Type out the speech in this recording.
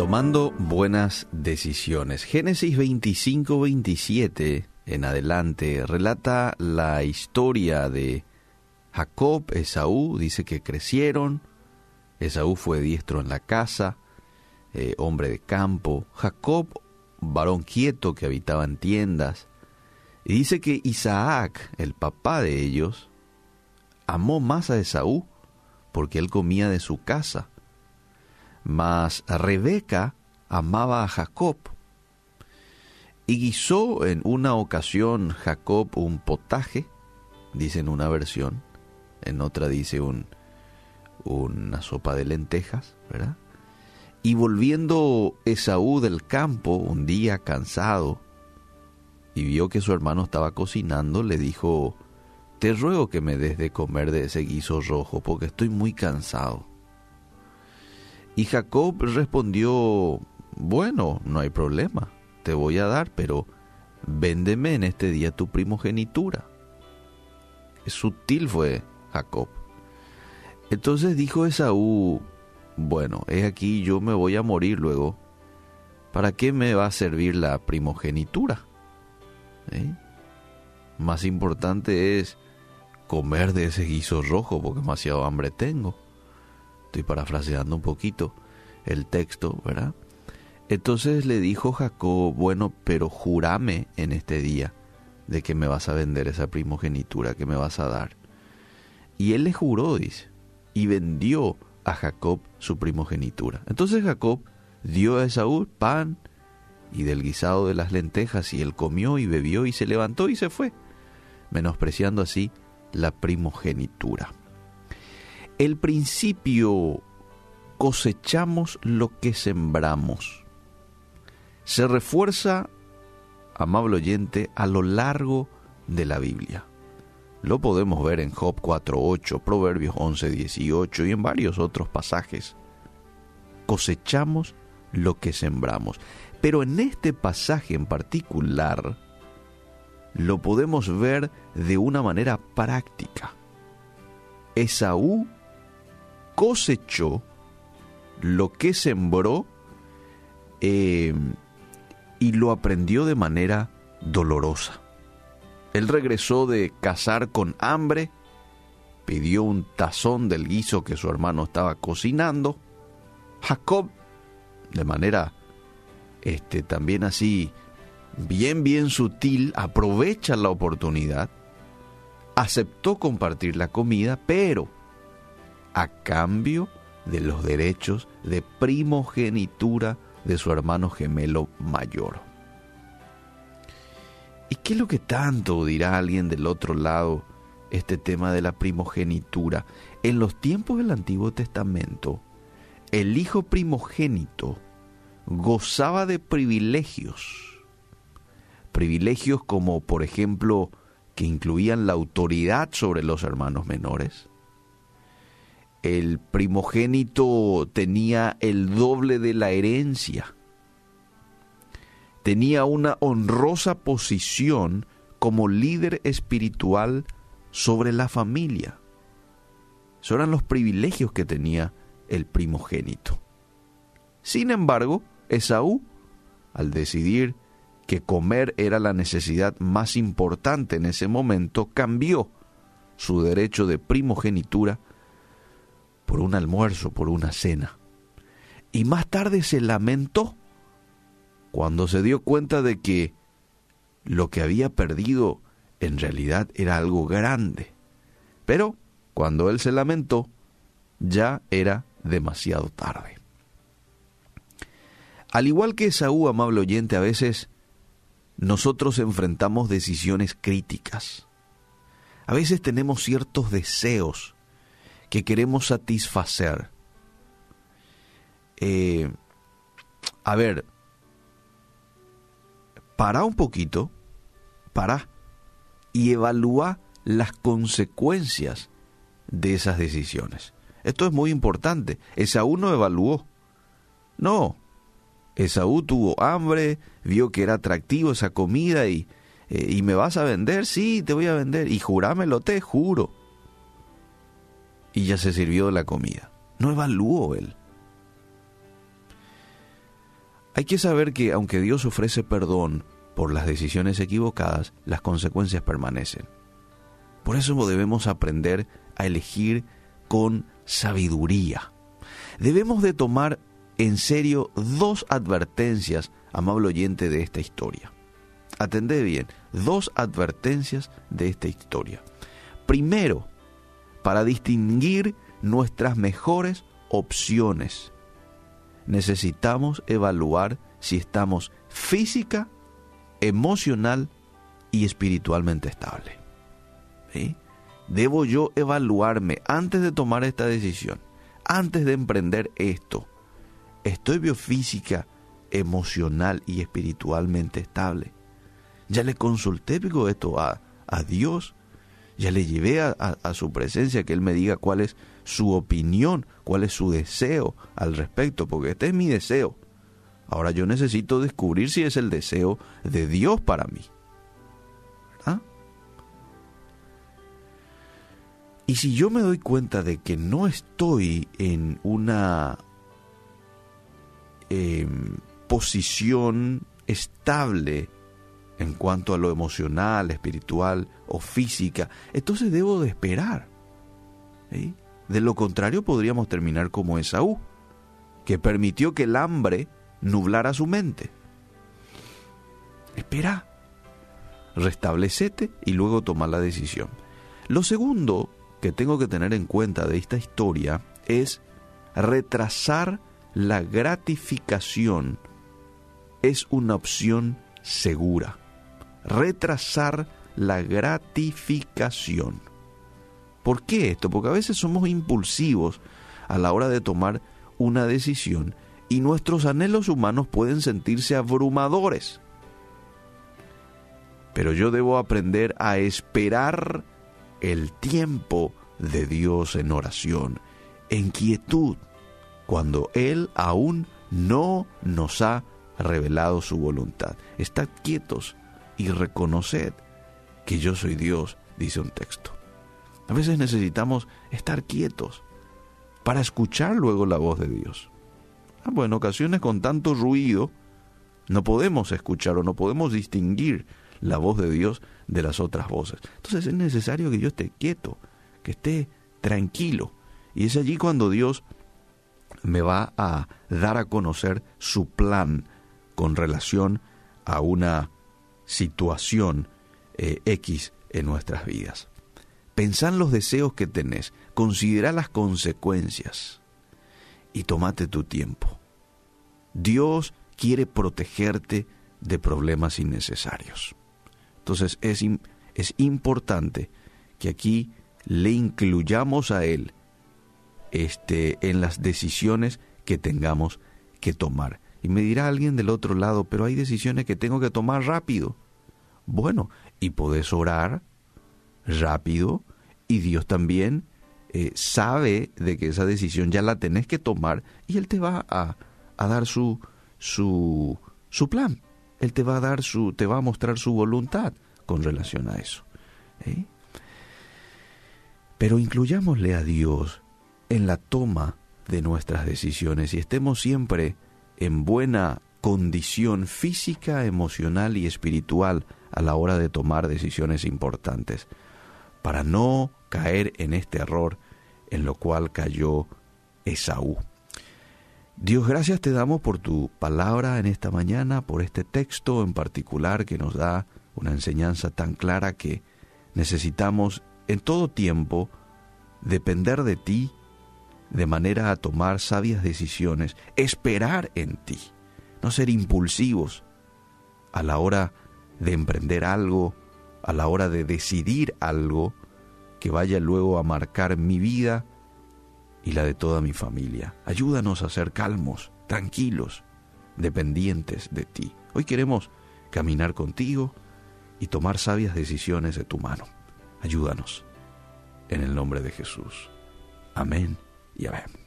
tomando buenas decisiones. Génesis 25, 27 en adelante relata la historia de Jacob, Esaú, dice que crecieron, Esaú fue diestro en la casa, eh, hombre de campo, Jacob, varón quieto que habitaba en tiendas, y dice que Isaac, el papá de ellos, amó más a Esaú porque él comía de su casa mas Rebeca amaba a Jacob. Y guisó en una ocasión Jacob un potaje, dice en una versión, en otra dice un, una sopa de lentejas, ¿verdad? Y volviendo Esaú del campo un día cansado y vio que su hermano estaba cocinando, le dijo, te ruego que me des de comer de ese guiso rojo porque estoy muy cansado. Y Jacob respondió, bueno, no hay problema, te voy a dar, pero véndeme en este día tu primogenitura. Sutil fue Jacob. Entonces dijo Esaú, bueno, es aquí yo me voy a morir luego. ¿Para qué me va a servir la primogenitura? ¿Eh? Más importante es comer de ese guiso rojo porque demasiado hambre tengo. Estoy parafraseando un poquito el texto, ¿verdad? Entonces le dijo Jacob, bueno, pero jurame en este día de que me vas a vender esa primogenitura que me vas a dar. Y él le juró, dice, y vendió a Jacob su primogenitura. Entonces Jacob dio a Esaú pan y del guisado de las lentejas, y él comió y bebió y se levantó y se fue, menospreciando así la primogenitura. El principio cosechamos lo que sembramos. Se refuerza, amable oyente, a lo largo de la Biblia. Lo podemos ver en Job 4.8, Proverbios 11.18 y en varios otros pasajes. Cosechamos lo que sembramos. Pero en este pasaje en particular lo podemos ver de una manera práctica. Esaú cosechó lo que sembró eh, y lo aprendió de manera dolorosa. Él regresó de cazar con hambre, pidió un tazón del guiso que su hermano estaba cocinando. Jacob, de manera este, también así, bien, bien sutil, aprovecha la oportunidad, aceptó compartir la comida, pero a cambio de los derechos de primogenitura de su hermano gemelo mayor. ¿Y qué es lo que tanto dirá alguien del otro lado este tema de la primogenitura? En los tiempos del Antiguo Testamento, el hijo primogénito gozaba de privilegios. Privilegios como, por ejemplo, que incluían la autoridad sobre los hermanos menores, el primogénito tenía el doble de la herencia. Tenía una honrosa posición como líder espiritual sobre la familia. Esos eran los privilegios que tenía el primogénito. Sin embargo, Esaú, al decidir que comer era la necesidad más importante en ese momento, cambió su derecho de primogenitura por un almuerzo, por una cena. Y más tarde se lamentó cuando se dio cuenta de que lo que había perdido en realidad era algo grande. Pero cuando él se lamentó, ya era demasiado tarde. Al igual que Saúl, amable oyente, a veces nosotros enfrentamos decisiones críticas. A veces tenemos ciertos deseos que queremos satisfacer. Eh, a ver, para un poquito, para y evalúa las consecuencias de esas decisiones. Esto es muy importante. Esaú no evaluó. No. Esaú tuvo hambre, vio que era atractivo esa comida y, eh, y me vas a vender, sí, te voy a vender. Y jurámelo, te juro y ya se sirvió la comida. No evaluó él. Hay que saber que aunque Dios ofrece perdón por las decisiones equivocadas, las consecuencias permanecen. Por eso debemos aprender a elegir con sabiduría. Debemos de tomar en serio dos advertencias, amable oyente, de esta historia. Atended bien, dos advertencias de esta historia. Primero, para distinguir nuestras mejores opciones, necesitamos evaluar si estamos física, emocional y espiritualmente estable. Debo yo evaluarme antes de tomar esta decisión, antes de emprender esto. ¿Estoy biofísica, emocional y espiritualmente estable? Ya le consulté digo, esto a, a Dios, ya le llevé a, a, su presencia que Él me diga cuál es su opinión, cuál es su deseo al respecto, porque este es mi deseo. Ahora yo necesito descubrir si es el deseo de Dios para mí. Y si yo me doy cuenta de que no estoy en una em, posición estable en cuanto a lo emocional, espiritual o física, entonces debo de esperar. De lo contrario podríamos terminar como Esaú, que permitió que el hambre nublara su mente. Espera, restablecete y luego toma la decisión. Lo segundo que tengo que tener en cuenta de esta historia es retrasar la gratificación es una opción segura retrasar la gratificación. ¿Por qué esto? Porque a veces somos impulsivos a la hora de tomar una decisión y nuestros anhelos humanos pueden sentirse abrumadores. Pero yo debo aprender a esperar el tiempo de Dios en oración, en quietud, cuando Él aún no nos ha revelado su voluntad. Estad quietos y reconoced que yo soy Dios, dice un texto. A veces necesitamos estar quietos para escuchar luego la voz de Dios. Ah, bueno, en ocasiones con tanto ruido no podemos escuchar o no podemos distinguir la voz de Dios de las otras voces. Entonces es necesario que yo esté quieto, que esté tranquilo. Y es allí cuando Dios me va a dar a conocer su plan con relación a una situación eh, X en nuestras vidas. Pensá en los deseos que tenés, considera las consecuencias y tomate tu tiempo. Dios quiere protegerte de problemas innecesarios. Entonces es, es importante que aquí le incluyamos a Él este, en las decisiones que tengamos que tomar. Y me dirá alguien del otro lado, pero hay decisiones que tengo que tomar rápido. Bueno, y podés orar rápido y Dios también eh, sabe de que esa decisión ya la tenés que tomar y Él te va a, a dar su, su, su plan. Él te va a dar su, te va a mostrar su voluntad con relación a eso. ¿eh? Pero incluyámosle a Dios en la toma de nuestras decisiones y estemos siempre en buena condición física, emocional y espiritual a la hora de tomar decisiones importantes, para no caer en este error en lo cual cayó Esaú. Dios, gracias te damos por tu palabra en esta mañana, por este texto en particular que nos da una enseñanza tan clara que necesitamos en todo tiempo depender de ti de manera a tomar sabias decisiones, esperar en ti, no ser impulsivos a la hora de emprender algo, a la hora de decidir algo que vaya luego a marcar mi vida y la de toda mi familia. Ayúdanos a ser calmos, tranquilos, dependientes de ti. Hoy queremos caminar contigo y tomar sabias decisiones de tu mano. Ayúdanos. En el nombre de Jesús. Amén y amén.